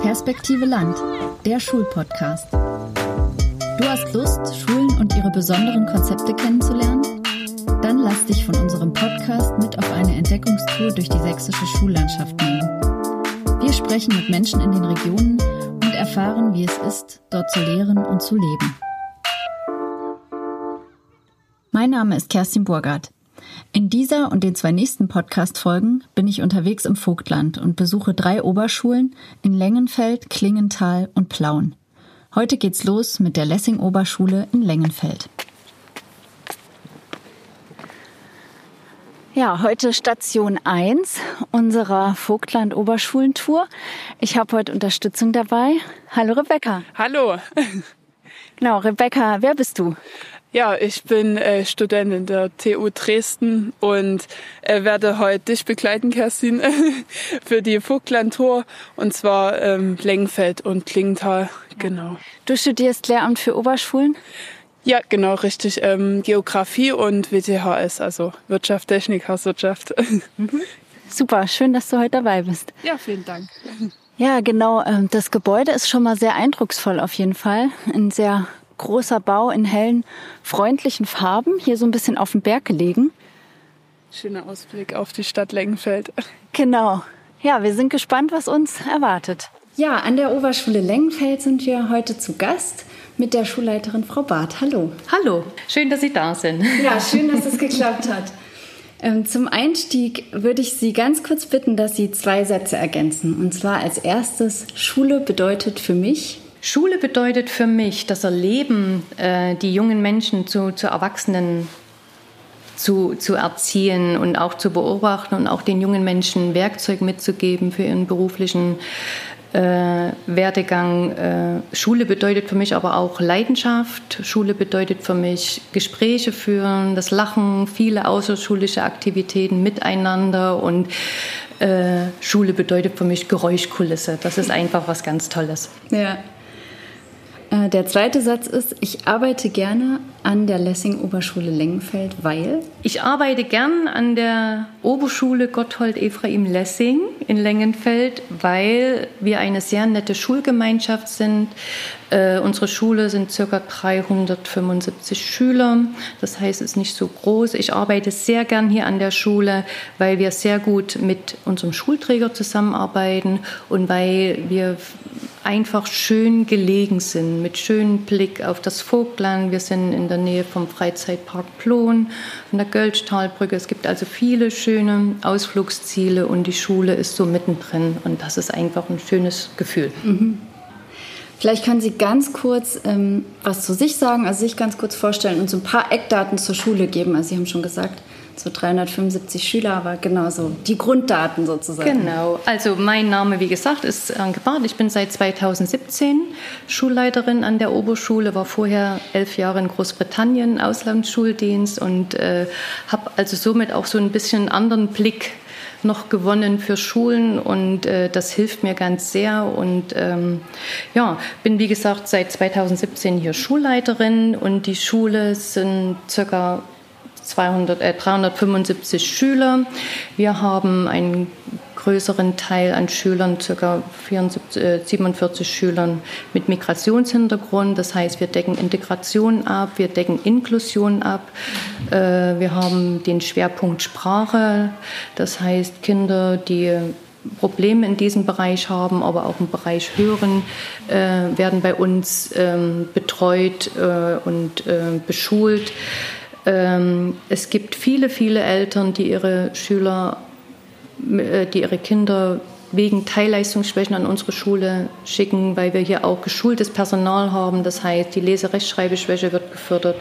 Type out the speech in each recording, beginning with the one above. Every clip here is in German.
Perspektive Land, der Schulpodcast. Du hast Lust, Schulen und ihre besonderen Konzepte kennenzulernen? Dann lass dich von unserem Podcast mit auf eine Entdeckungstour durch die sächsische Schullandschaft nehmen. Wir sprechen mit Menschen in den Regionen und erfahren, wie es ist, dort zu lehren und zu leben. Mein Name ist Kerstin Burgert. In dieser und den zwei nächsten Podcast-Folgen bin ich unterwegs im Vogtland und besuche drei Oberschulen in Lengenfeld, Klingenthal und Plauen. Heute geht's los mit der Lessing-Oberschule in Lengenfeld. Ja, heute Station 1 unserer Vogtland-Oberschulentour. Ich habe heute Unterstützung dabei. Hallo Rebecca. Hallo. Genau, Rebecca, wer bist du? Ja, ich bin äh, Student in der TU Dresden und äh, werde heute dich begleiten, Kerstin, für die Vogtland-Tour und zwar ähm, Lengenfeld und Klingenthal. Genau. Du studierst Lehramt für Oberschulen? Ja, genau, richtig. Ähm, Geografie und WTHS, also Wirtschaft, Technik, Hauswirtschaft. Mhm. Super, schön, dass du heute dabei bist. Ja, vielen Dank. Ja, genau. ähm, Das Gebäude ist schon mal sehr eindrucksvoll auf jeden Fall. Ein sehr großer Bau in hellen, freundlichen Farben, hier so ein bisschen auf dem Berg gelegen. Schöner Ausblick auf die Stadt Lengenfeld. Genau. Ja, wir sind gespannt, was uns erwartet. Ja, an der Oberschule Lengenfeld sind wir heute zu Gast mit der Schulleiterin Frau Barth. Hallo. Hallo, schön, dass Sie da sind. Ja, schön, dass es geklappt hat. Ähm, Zum Einstieg würde ich Sie ganz kurz bitten, dass Sie zwei Sätze ergänzen. Und zwar als erstes, Schule bedeutet für mich. Schule bedeutet für mich das Erleben, äh, die jungen Menschen zu, zu Erwachsenen zu, zu erziehen und auch zu beobachten und auch den jungen Menschen Werkzeug mitzugeben für ihren beruflichen äh, Werdegang. Äh, Schule bedeutet für mich aber auch Leidenschaft. Schule bedeutet für mich Gespräche führen, das Lachen, viele außerschulische Aktivitäten miteinander und äh, Schule bedeutet für mich Geräuschkulisse. Das ist einfach was ganz Tolles. Ja. Äh, Der zweite Satz ist, ich arbeite gerne an der Lessing-Oberschule Lengenfeld, weil. Ich arbeite gern an der Oberschule Gotthold Ephraim Lessing in Lengenfeld, weil wir eine sehr nette Schulgemeinschaft sind. Äh, unsere Schule sind ca. 375 Schüler, das heißt, es ist nicht so groß. Ich arbeite sehr gern hier an der Schule, weil wir sehr gut mit unserem Schulträger zusammenarbeiten und weil wir einfach schön gelegen sind, mit schönem Blick auf das Vogtland. Wir sind in der Nähe vom Freizeitpark Plon, an der Gölschtalbrücke. Es gibt also viele schöne Ausflugsziele und die Schule ist so mittendrin und das ist einfach ein schönes Gefühl. Vielleicht können Sie ganz kurz ähm, was zu sich sagen, also sich ganz kurz vorstellen und so ein paar Eckdaten zur Schule geben. Also Sie haben schon gesagt, so 375 Schüler, aber genau so die Grunddaten sozusagen. Genau, also mein Name, wie gesagt, ist Anke Barth. Ich bin seit 2017 Schulleiterin an der Oberschule, war vorher elf Jahre in Großbritannien, Auslandsschuldienst und äh, habe also somit auch so ein bisschen einen anderen Blick noch gewonnen für Schulen und äh, das hilft mir ganz sehr und ähm, ja, bin wie gesagt seit 2017 hier Schulleiterin und die Schule sind circa 200, äh, 375 Schüler. Wir haben einen größeren Teil an Schülern, ca. 74, äh, 47 Schülern mit Migrationshintergrund. Das heißt, wir decken Integration ab, wir decken Inklusion ab. Äh, wir haben den Schwerpunkt Sprache. Das heißt, Kinder, die Probleme in diesem Bereich haben, aber auch im Bereich Hören, äh, werden bei uns ähm, betreut und beschult. Ähm, es gibt viele, viele Eltern, die ihre Schüler, äh, die ihre Kinder wegen Teilleistungsschwächen an unsere Schule schicken, weil wir hier auch geschultes Personal haben. Das heißt, die Leserechtschreibeschwäche wird gefördert,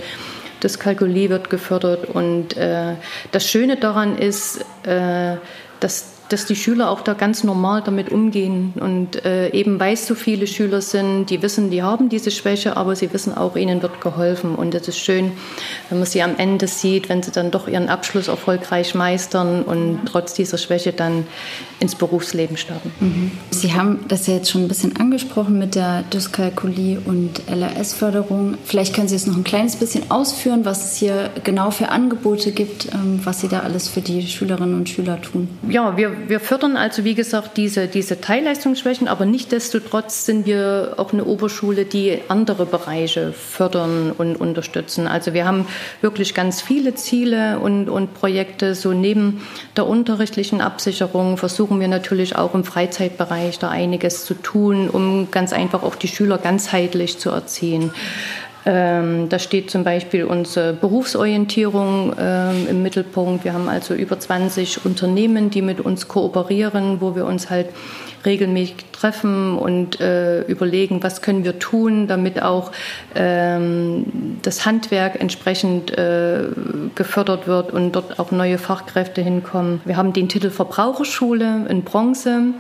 das Kalkulie wird gefördert. Und äh, das Schöne daran ist, äh, dass dass die Schüler auch da ganz normal damit umgehen und äh, eben weil es so viele Schüler sind, die wissen, die haben diese Schwäche, aber sie wissen auch, ihnen wird geholfen und es ist schön, wenn man sie am Ende sieht, wenn sie dann doch ihren Abschluss erfolgreich meistern und trotz dieser Schwäche dann ins Berufsleben starten. Mhm. Sie haben das ja jetzt schon ein bisschen angesprochen mit der Dyskalkulie und LRS-Förderung. Vielleicht können Sie es noch ein kleines bisschen ausführen, was es hier genau für Angebote gibt, ähm, was Sie da alles für die Schülerinnen und Schüler tun. Ja, wir, wir fördern also, wie gesagt, diese, diese Teilleistungsschwächen, aber nichtdestotrotz sind wir auch eine Oberschule, die andere Bereiche fördern und unterstützen. Also wir haben wirklich ganz viele Ziele und, und Projekte. So neben der unterrichtlichen Absicherung versuchen wir natürlich auch im Freizeitbereich da einiges zu tun, um ganz einfach auch die Schüler ganzheitlich zu erziehen. Ähm, da steht zum Beispiel unsere Berufsorientierung ähm, im Mittelpunkt. Wir haben also über 20 Unternehmen, die mit uns kooperieren, wo wir uns halt regelmäßig treffen und äh, überlegen, was können wir tun, damit auch ähm, das Handwerk entsprechend äh, gefördert wird und dort auch neue Fachkräfte hinkommen. Wir haben den Titel Verbraucherschule in Bronze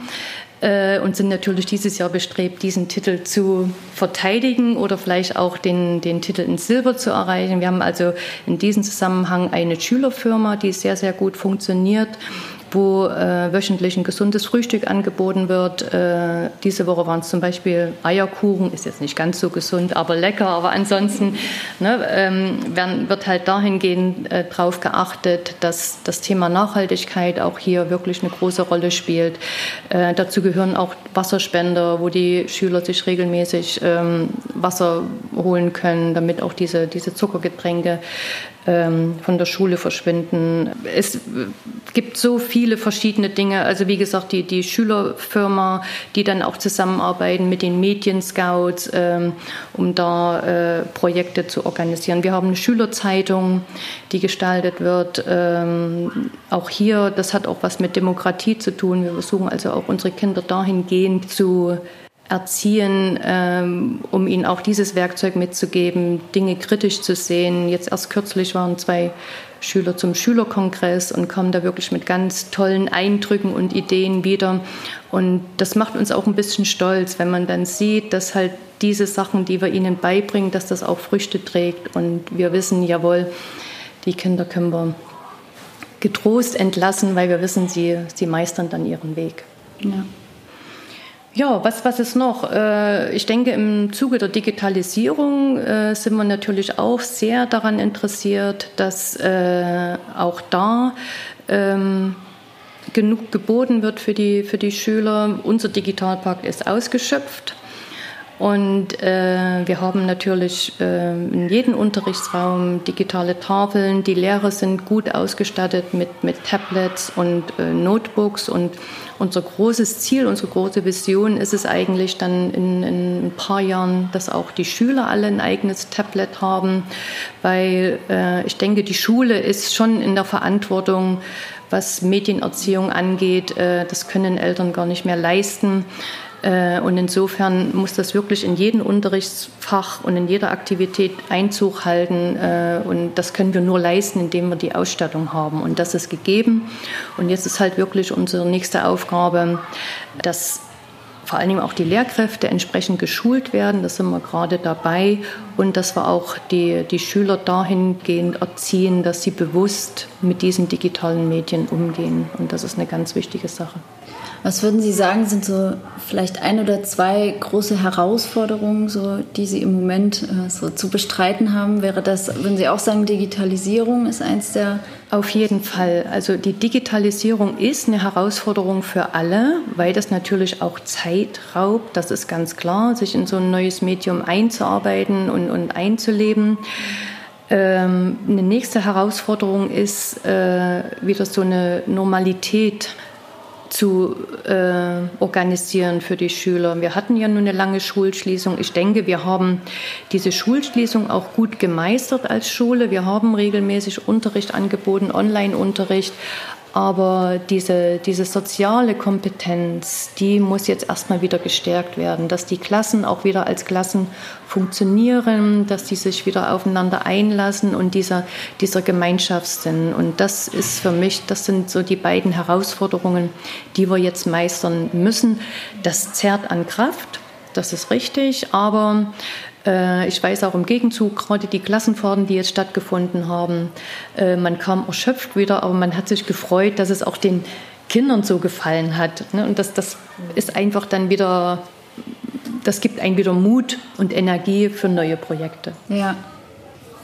äh, und sind natürlich dieses Jahr bestrebt, diesen Titel zu verteidigen oder vielleicht auch den, den Titel in Silber zu erreichen. Wir haben also in diesem Zusammenhang eine Schülerfirma, die sehr, sehr gut funktioniert wo äh, wöchentlich ein gesundes Frühstück angeboten wird. Äh, diese Woche waren es zum Beispiel Eierkuchen, ist jetzt nicht ganz so gesund, aber lecker. Aber ansonsten ne, ähm, werden, wird halt dahingehend äh, darauf geachtet, dass das Thema Nachhaltigkeit auch hier wirklich eine große Rolle spielt. Äh, dazu gehören auch Wasserspender, wo die Schüler sich regelmäßig ähm, Wasser holen können, damit auch diese, diese Zuckergetränke von der Schule verschwinden. Es gibt so viele verschiedene Dinge. Also wie gesagt, die, die Schülerfirma, die dann auch zusammenarbeiten mit den Medienscouts, ähm, um da äh, Projekte zu organisieren. Wir haben eine Schülerzeitung, die gestaltet wird. Ähm, auch hier, das hat auch was mit Demokratie zu tun. Wir versuchen also auch unsere Kinder dahingehend zu erziehen, ähm, um ihnen auch dieses Werkzeug mitzugeben, Dinge kritisch zu sehen. Jetzt erst kürzlich waren zwei Schüler zum Schülerkongress und kommen da wirklich mit ganz tollen Eindrücken und Ideen wieder. Und das macht uns auch ein bisschen stolz, wenn man dann sieht, dass halt diese Sachen, die wir ihnen beibringen, dass das auch Früchte trägt. Und wir wissen, jawohl, die Kinder können wir getrost entlassen, weil wir wissen, sie, sie meistern dann ihren Weg. Ja. Ja, was, was ist noch? Äh, ich denke, im Zuge der Digitalisierung äh, sind wir natürlich auch sehr daran interessiert, dass äh, auch da ähm, genug geboten wird für die, für die Schüler. Unser Digitalpakt ist ausgeschöpft. Und äh, wir haben natürlich äh, in jedem Unterrichtsraum digitale Tafeln. Die Lehrer sind gut ausgestattet mit, mit Tablets und äh, Notebooks. Und unser großes Ziel, unsere große Vision ist es eigentlich dann in, in ein paar Jahren, dass auch die Schüler alle ein eigenes Tablet haben. Weil äh, ich denke, die Schule ist schon in der Verantwortung, was Medienerziehung angeht. Äh, das können Eltern gar nicht mehr leisten. Äh, und insofern muss das wirklich in jedem Unterrichtsfach und in jeder Aktivität Einzug halten. Äh, und das können wir nur leisten, indem wir die Ausstattung haben. Und das ist gegeben. Und jetzt ist halt wirklich unsere nächste Aufgabe, dass vor allen Dingen auch die Lehrkräfte entsprechend geschult werden. Da sind wir gerade dabei. Und dass wir auch die, die Schüler dahingehend erziehen, dass sie bewusst mit diesen digitalen Medien umgehen. Und das ist eine ganz wichtige Sache. Was würden Sie sagen, sind so vielleicht ein oder zwei große Herausforderungen, so, die Sie im Moment äh, so zu bestreiten haben? Wäre das, würden Sie auch sagen, Digitalisierung ist eins der? Auf jeden Fall. Also die Digitalisierung ist eine Herausforderung für alle, weil das natürlich auch Zeit raubt. Das ist ganz klar, sich in so ein neues Medium einzuarbeiten und, und einzuleben. Ähm, eine nächste Herausforderung ist äh, wieder so eine Normalität zu äh, organisieren für die Schüler. Wir hatten ja nun eine lange Schulschließung. Ich denke, wir haben diese Schulschließung auch gut gemeistert als Schule. Wir haben regelmäßig Unterricht angeboten, Online-Unterricht. Aber diese, diese soziale Kompetenz, die muss jetzt erstmal wieder gestärkt werden, dass die Klassen auch wieder als Klassen funktionieren, dass die sich wieder aufeinander einlassen und dieser, dieser Gemeinschaftssinn. Und das ist für mich, das sind so die beiden Herausforderungen, die wir jetzt meistern müssen. Das zerrt an Kraft, das ist richtig, aber ich weiß auch im Gegenzug, gerade die Klassenfahrten, die jetzt stattgefunden haben, äh, man kam erschöpft wieder, aber man hat sich gefreut, dass es auch den Kindern so gefallen hat. Ne? Und das, das ist einfach dann wieder, das gibt einem wieder Mut und Energie für neue Projekte. Ja.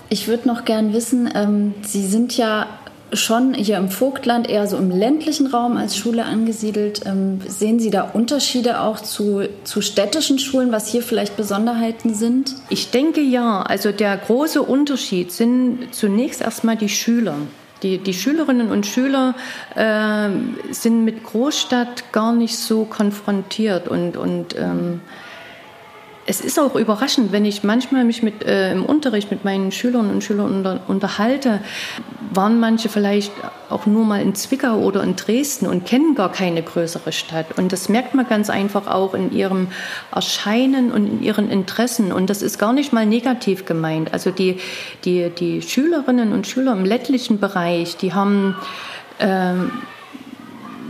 Ich würde noch gern wissen, ähm, Sie sind ja schon hier im Vogtland, eher so im ländlichen Raum als Schule angesiedelt. Ähm, sehen Sie da Unterschiede auch zu, zu städtischen Schulen, was hier vielleicht Besonderheiten sind? Ich denke ja. Also der große Unterschied sind zunächst erstmal die Schüler. Die, die Schülerinnen und Schüler äh, sind mit Großstadt gar nicht so konfrontiert und, und ähm, es ist auch überraschend, wenn ich manchmal mich mit, äh, im Unterricht mit meinen Schülern und Schülern unter, unterhalte, waren manche vielleicht auch nur mal in Zwickau oder in Dresden und kennen gar keine größere Stadt. Und das merkt man ganz einfach auch in ihrem Erscheinen und in ihren Interessen. Und das ist gar nicht mal negativ gemeint. Also die, die, die Schülerinnen und Schüler im ländlichen Bereich, die haben... Ähm,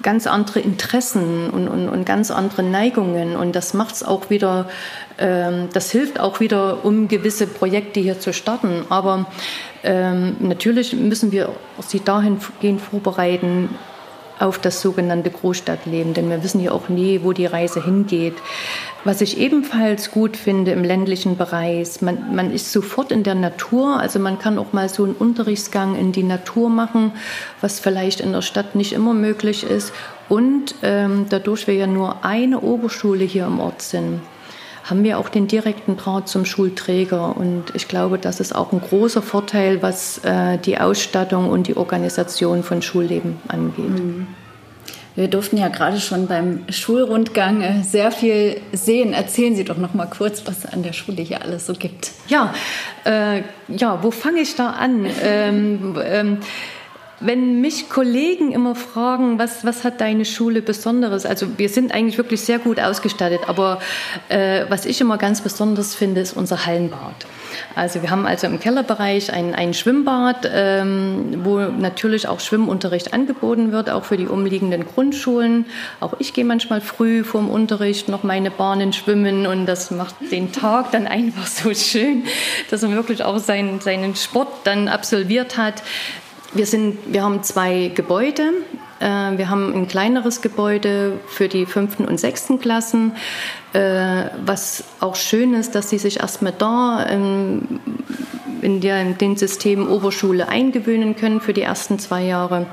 ganz andere Interessen und, und, und ganz andere Neigungen. Und das macht es auch wieder, ähm, das hilft auch wieder, um gewisse Projekte hier zu starten. Aber ähm, natürlich müssen wir sie dahingehend vorbereiten, auf das sogenannte Großstadtleben, denn wir wissen ja auch nie, wo die Reise hingeht. Was ich ebenfalls gut finde im ländlichen Bereich, man, man ist sofort in der Natur, also man kann auch mal so einen Unterrichtsgang in die Natur machen, was vielleicht in der Stadt nicht immer möglich ist. Und ähm, dadurch wir ja nur eine Oberschule hier im Ort sind, haben wir auch den direkten Draht zum Schulträger. Und ich glaube, das ist auch ein großer Vorteil, was äh, die Ausstattung und die Organisation von Schulleben angeht. Mhm. Wir durften ja gerade schon beim Schulrundgang äh, sehr viel sehen. Erzählen Sie doch noch mal kurz, was es an der Schule hier alles so gibt. Ja, äh, ja, wo fange ich da an? ähm, ähm, wenn mich Kollegen immer fragen, was, was hat deine Schule Besonderes? Also wir sind eigentlich wirklich sehr gut ausgestattet, aber äh, was ich immer ganz besonders finde, ist unser Hallenbad. Also wir haben also im Kellerbereich ein, ein Schwimmbad, ähm, wo natürlich auch Schwimmunterricht angeboten wird, auch für die umliegenden Grundschulen. Auch ich gehe manchmal früh vorm Unterricht noch meine Bahnen schwimmen und das macht den Tag dann einfach so schön, dass man wirklich auch seinen, seinen Sport dann absolviert hat. Wir, sind, wir haben zwei Gebäude. Äh, wir haben ein kleineres Gebäude für die fünften und sechsten Klassen, äh, was auch schön ist, dass sie sich erstmal da ähm, in, den System Oberschule eingewöhnen können für die ersten zwei Jahre.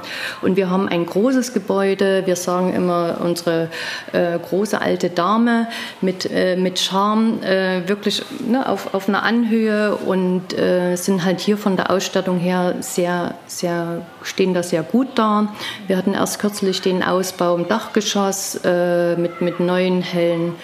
Und wir haben ein großes Gebäude. Wir sagen immer unsere äh, große alte Dame mit, äh, mit Charme, äh, wirklich ne, auf, auf einer Anhöhe und äh, sind halt hier von der Ausstattung her sehr, sehr, stehen da sehr gut da. Wir hatten erst kürzlich den Ausbau im Dachgeschoss äh, mit, mit neuen hellen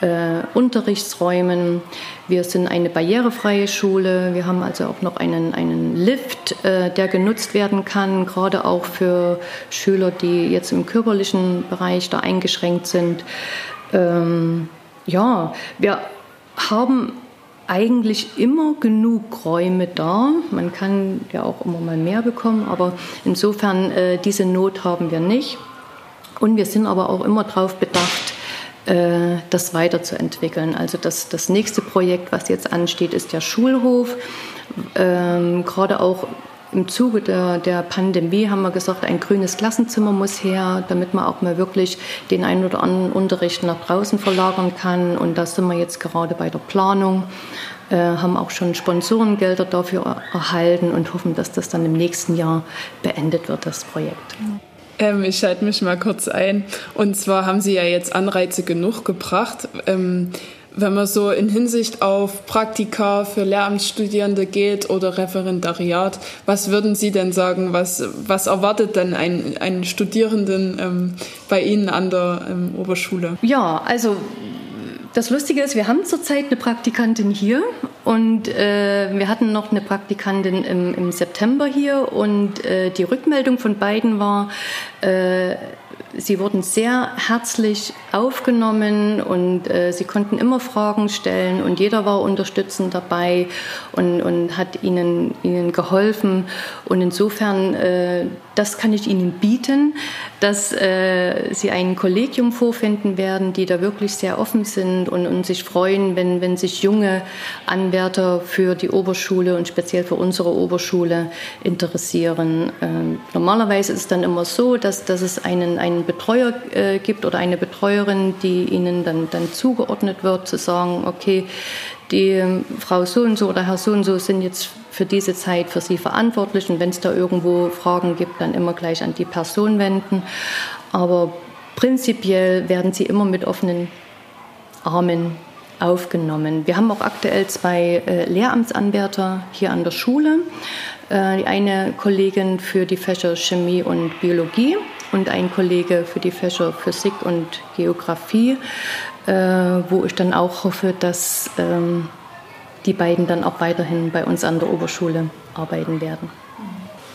äh, Unterrichtsräumen. Wir sind eine barrierefreie Schule. Wir haben also auch noch einen, einen Lift, äh, der genutzt werden kann, gerade auch für Schüler, die jetzt im körperlichen Bereich da eingeschränkt sind. Ähm, ja, wir haben eigentlich immer genug Räume da. Man kann ja auch immer mal mehr bekommen, aber insofern äh, diese Not haben wir nicht. Und wir sind aber auch immer darauf bedacht, das weiterzuentwickeln. Also das, das nächste Projekt, was jetzt ansteht, ist der Schulhof. Ähm, gerade auch im Zuge der, der Pandemie haben wir gesagt, ein grünes Klassenzimmer muss her, damit man auch mal wirklich den einen oder anderen Unterricht nach draußen verlagern kann. Und da sind wir jetzt gerade bei der Planung, äh, haben auch schon Sponsorengelder dafür erhalten und hoffen, dass das dann im nächsten Jahr beendet wird, das Projekt. Ähm, ich schalte mich mal kurz ein. Und zwar haben Sie ja jetzt Anreize genug gebracht. Ähm, wenn man so in Hinsicht auf Praktika für Lehramtsstudierende geht oder Referendariat, was würden Sie denn sagen, was, was erwartet denn ein, einen Studierenden ähm, bei Ihnen an der ähm, Oberschule? Ja, also das Lustige ist, wir haben zurzeit eine Praktikantin hier und äh, wir hatten noch eine Praktikantin im, im September hier und äh, die Rückmeldung von beiden war, äh, sie wurden sehr herzlich aufgenommen und äh, sie konnten immer Fragen stellen und jeder war unterstützend dabei und, und hat ihnen, ihnen geholfen. Und insofern, äh, das kann ich Ihnen bieten, dass äh, Sie ein Kollegium vorfinden werden, die da wirklich sehr offen sind und, und sich freuen, wenn, wenn sich junge Anwärter für die Oberschule und speziell für unsere Oberschule interessieren. Ähm, normalerweise ist es dann immer so, dass, dass es einen, einen Betreuer äh, gibt oder eine Betreuerin, die ihnen dann, dann zugeordnet wird, zu sagen, okay, die ähm, Frau so und so oder Herr so und so sind jetzt für diese Zeit für Sie verantwortlich und wenn es da irgendwo Fragen gibt, dann immer gleich an die Person wenden. Aber prinzipiell werden sie immer mit offenen Armen aufgenommen. Wir haben auch aktuell zwei äh, Lehramtsanwärter hier an der Schule. Äh, eine Kollegin für die Fächer Chemie und Biologie und ein Kollege für die Fächer Physik und Geografie, äh, wo ich dann auch hoffe, dass ähm, die beiden dann auch weiterhin bei uns an der Oberschule arbeiten werden.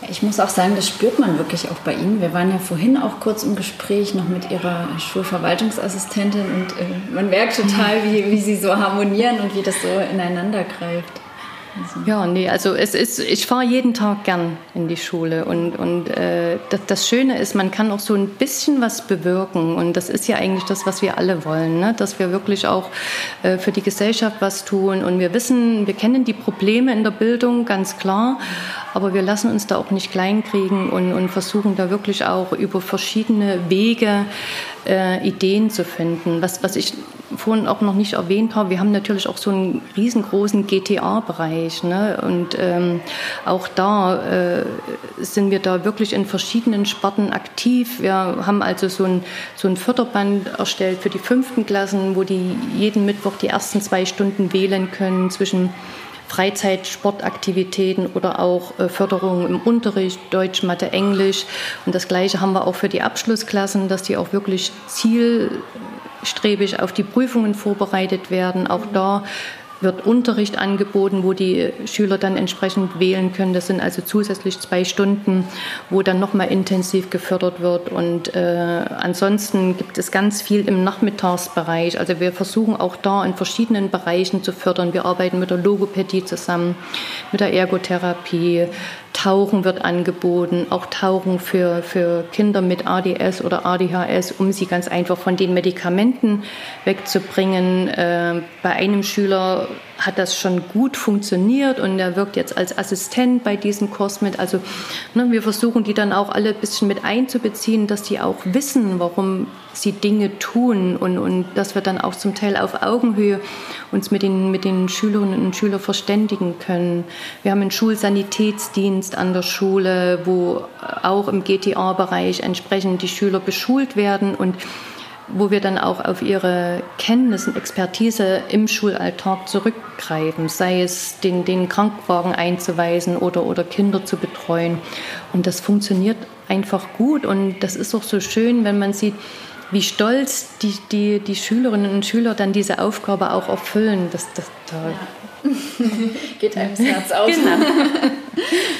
Ich muss auch sagen, das spürt man wirklich auch bei Ihnen. Wir waren ja vorhin auch kurz im Gespräch noch mit Ihrer Schulverwaltungsassistentin und äh, man merkt total, wie, wie Sie so harmonieren und wie das so ineinander greift. Ja, nee, also es ist, ich fahre jeden Tag gern in die Schule und, und äh, das, das, Schöne ist, man kann auch so ein bisschen was bewirken und das ist ja eigentlich das, was wir alle wollen, ne? dass wir wirklich auch äh, für die Gesellschaft was tun und wir wissen, wir kennen die Probleme in der Bildung ganz klar, aber wir lassen uns da auch nicht kleinkriegen und, und versuchen da wirklich auch über verschiedene Wege äh, Ideen zu finden. Was, was ich vorhin auch noch nicht erwähnt habe, wir haben natürlich auch so einen riesengroßen GTA-Bereich. Ne? Und ähm, auch da äh, sind wir da wirklich in verschiedenen Sparten aktiv. Wir haben also so ein, so ein Förderband erstellt für die fünften Klassen, wo die jeden Mittwoch die ersten zwei Stunden wählen können zwischen Freizeit, Sportaktivitäten oder auch äh, Förderung im Unterricht, Deutsch, Mathe, Englisch. Und das Gleiche haben wir auch für die Abschlussklassen, dass die auch wirklich zielstrebig auf die Prüfungen vorbereitet werden. Auch da wird Unterricht angeboten, wo die Schüler dann entsprechend wählen können. Das sind also zusätzlich zwei Stunden, wo dann nochmal intensiv gefördert wird. Und äh, ansonsten gibt es ganz viel im Nachmittagsbereich. Also wir versuchen auch da in verschiedenen Bereichen zu fördern. Wir arbeiten mit der Logopädie zusammen, mit der Ergotherapie, Tauchen wird angeboten, auch Tauchen für, für Kinder mit ADS oder ADHS, um sie ganz einfach von den Medikamenten wegzubringen. Äh, bei einem Schüler hat das schon gut funktioniert und er wirkt jetzt als Assistent bei diesem Kurs mit. Also ne, wir versuchen die dann auch alle ein bisschen mit einzubeziehen, dass die auch wissen, warum sie Dinge tun und, und dass wir dann auch zum Teil auf Augenhöhe uns mit den, mit den Schülerinnen und Schülern verständigen können. Wir haben einen Schulsanitätsdienst an der Schule, wo auch im GTA-Bereich entsprechend die Schüler beschult werden und wo wir dann auch auf ihre Kenntnis und Expertise im Schulalltag zurückgreifen, sei es den, den Krankenwagen einzuweisen oder, oder Kinder zu betreuen. Und das funktioniert einfach gut und das ist auch so schön, wenn man sieht, wie stolz die, die, die Schülerinnen und Schüler dann diese Aufgabe auch erfüllen. Das, das, da ja. Geht einem das Herz auf. Genau.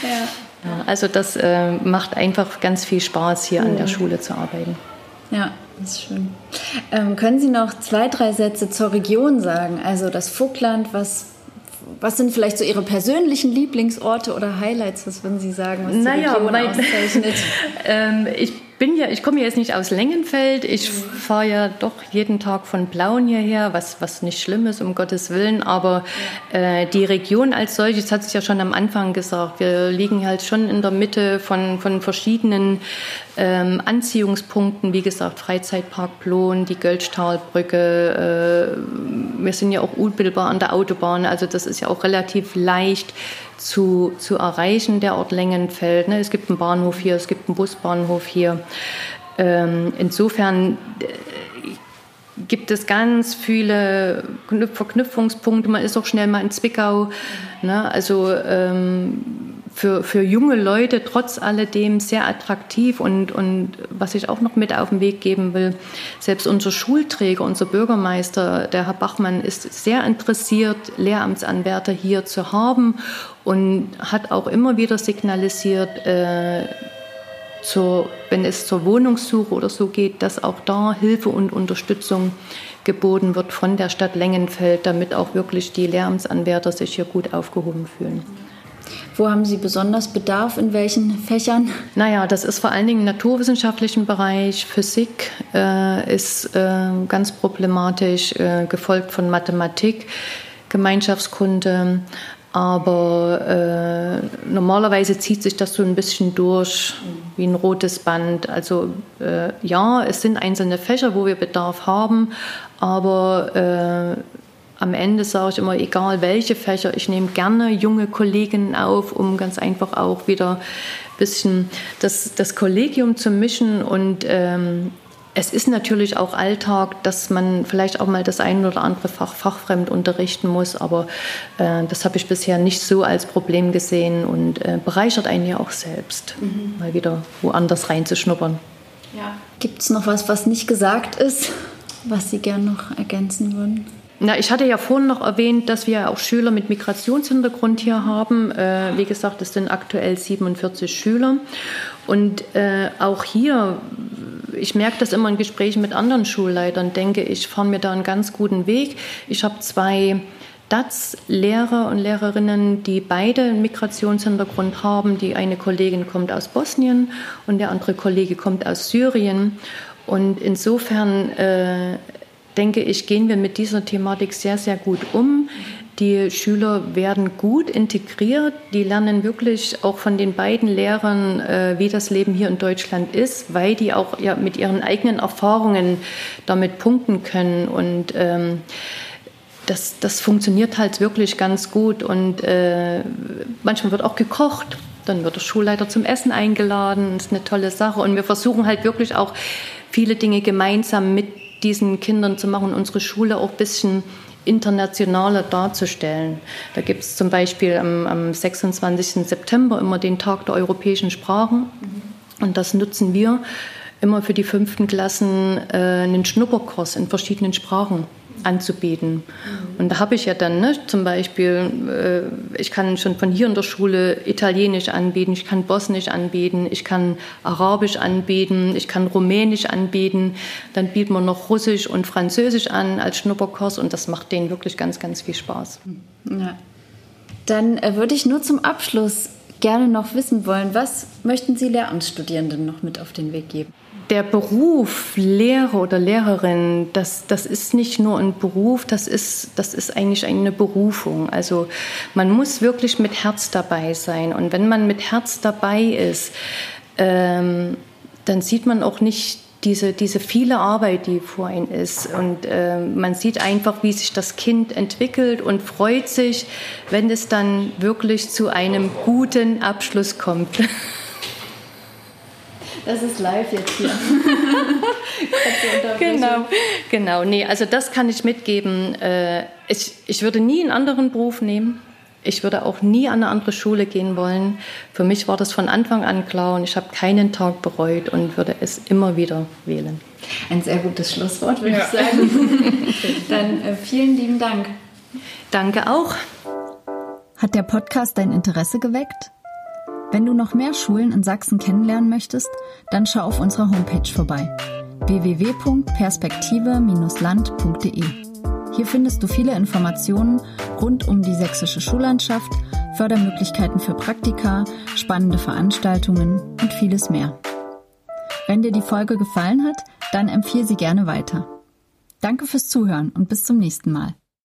ja. Ja, also das äh, macht einfach ganz viel Spaß, hier an der Schule zu arbeiten. Ja, das ist schön. Ähm, können Sie noch zwei, drei Sätze zur Region sagen? Also das Vogtland, was, was sind vielleicht so Ihre persönlichen Lieblingsorte oder Highlights? Was würden Sie sagen, was die naja, Region mein, auszeichnet? ähm, ich bin ja, ich komme jetzt nicht aus Längenfeld. Ich fahre ja doch jeden Tag von Blauen hierher, was, was nicht schlimm ist, um Gottes Willen. Aber äh, die Region als solches hat sich ja schon am Anfang gesagt. Wir liegen halt schon in der Mitte von, von verschiedenen ähm, Anziehungspunkten. Wie gesagt, Freizeitpark Plon, die Gölschtalbrücke. Äh, wir sind ja auch unmittelbar an der Autobahn. Also das ist ja auch relativ leicht zu, zu erreichen, der Ort Längenfeld. Ne? Es gibt einen Bahnhof hier, es gibt einen Busbahnhof hier. Ähm, insofern äh, gibt es ganz viele Verknüpfungspunkte. Man ist auch schnell mal in Zwickau. Ne? Also ähm, für, für junge Leute trotz alledem sehr attraktiv und, und was ich auch noch mit auf den Weg geben will, selbst unser Schulträger, unser Bürgermeister, der Herr Bachmann, ist sehr interessiert, Lehramtsanwärter hier zu haben und hat auch immer wieder signalisiert, äh, zur, wenn es zur Wohnungssuche oder so geht, dass auch da Hilfe und Unterstützung geboten wird von der Stadt Lengenfeld, damit auch wirklich die Lehramtsanwärter sich hier gut aufgehoben fühlen. Wo haben Sie besonders Bedarf? In welchen Fächern? Naja, das ist vor allen Dingen im naturwissenschaftlichen Bereich. Physik äh, ist äh, ganz problematisch, äh, gefolgt von Mathematik, Gemeinschaftskunde. Aber äh, normalerweise zieht sich das so ein bisschen durch wie ein rotes Band. Also äh, ja, es sind einzelne Fächer, wo wir Bedarf haben, aber äh, am Ende sage ich immer, egal welche Fächer, ich nehme gerne junge Kolleginnen auf, um ganz einfach auch wieder ein bisschen das, das Kollegium zu mischen. Und ähm, es ist natürlich auch Alltag, dass man vielleicht auch mal das ein oder andere Fach fachfremd unterrichten muss, aber äh, das habe ich bisher nicht so als Problem gesehen und äh, bereichert einen ja auch selbst, mhm. mal wieder woanders reinzuschnuppern. Ja. Gibt es noch was, was nicht gesagt ist, was Sie gerne noch ergänzen würden? Na, ich hatte ja vorhin noch erwähnt, dass wir auch Schüler mit Migrationshintergrund hier haben. Äh, wie gesagt, es sind aktuell 47 Schüler. Und äh, auch hier, ich merke das immer in Gesprächen mit anderen Schulleitern, denke ich, fahren mir da einen ganz guten Weg. Ich habe zwei DATS-Lehrer und Lehrerinnen, die beide einen Migrationshintergrund haben. Die eine Kollegin kommt aus Bosnien und der andere Kollege kommt aus Syrien. Und insofern äh, denke ich, gehen wir mit dieser Thematik sehr, sehr gut um. Die Schüler werden gut integriert, die lernen wirklich auch von den beiden Lehrern, äh, wie das Leben hier in Deutschland ist, weil die auch ja, mit ihren eigenen Erfahrungen damit punkten können. Und ähm, das, das funktioniert halt wirklich ganz gut. Und äh, manchmal wird auch gekocht. Dann wird der Schulleiter zum Essen eingeladen. Das ist eine tolle Sache. Und wir versuchen halt wirklich auch viele Dinge gemeinsam mit diesen Kindern zu machen, unsere Schule auch ein bisschen internationaler darzustellen. Da gibt es zum Beispiel am, am 26. September immer den Tag der europäischen Sprachen. Und das nutzen wir immer für die fünften Klassen äh, einen Schnupperkurs in verschiedenen Sprachen anzubieten. Und da habe ich ja dann ne, zum Beispiel, äh, ich kann schon von hier in der Schule Italienisch anbieten, ich kann Bosnisch anbieten, ich kann Arabisch anbieten, ich kann Rumänisch anbieten. Dann bieten wir noch Russisch und Französisch an als Schnupperkurs und das macht denen wirklich ganz, ganz viel Spaß. Ja. Dann äh, würde ich nur zum Abschluss gerne noch wissen wollen, was möchten Sie Lehramtsstudierenden noch mit auf den Weg geben? Der Beruf Lehrer oder Lehrerin, das, das ist nicht nur ein Beruf, das ist, das ist eigentlich eine Berufung. Also man muss wirklich mit Herz dabei sein. Und wenn man mit Herz dabei ist, ähm, dann sieht man auch nicht diese, diese viele Arbeit, die vor ihnen ist. Und äh, man sieht einfach, wie sich das Kind entwickelt und freut sich, wenn es dann wirklich zu einem guten Abschluss kommt. Das ist live jetzt hier. genau, genau. Nee, also das kann ich mitgeben. Äh, ich, ich würde nie einen anderen Beruf nehmen. Ich würde auch nie an eine andere Schule gehen wollen. Für mich war das von Anfang an klar und ich habe keinen Tag bereut und würde es immer wieder wählen. Ein sehr gutes Schlusswort, würde ja. ich sagen. Dann äh, vielen lieben Dank. Danke auch. Hat der Podcast dein Interesse geweckt? Wenn du noch mehr Schulen in Sachsen kennenlernen möchtest, dann schau auf unserer Homepage vorbei www.perspektive-land.de. Hier findest du viele Informationen rund um die sächsische Schullandschaft, Fördermöglichkeiten für Praktika, spannende Veranstaltungen und vieles mehr. Wenn dir die Folge gefallen hat, dann empfehle sie gerne weiter. Danke fürs Zuhören und bis zum nächsten Mal.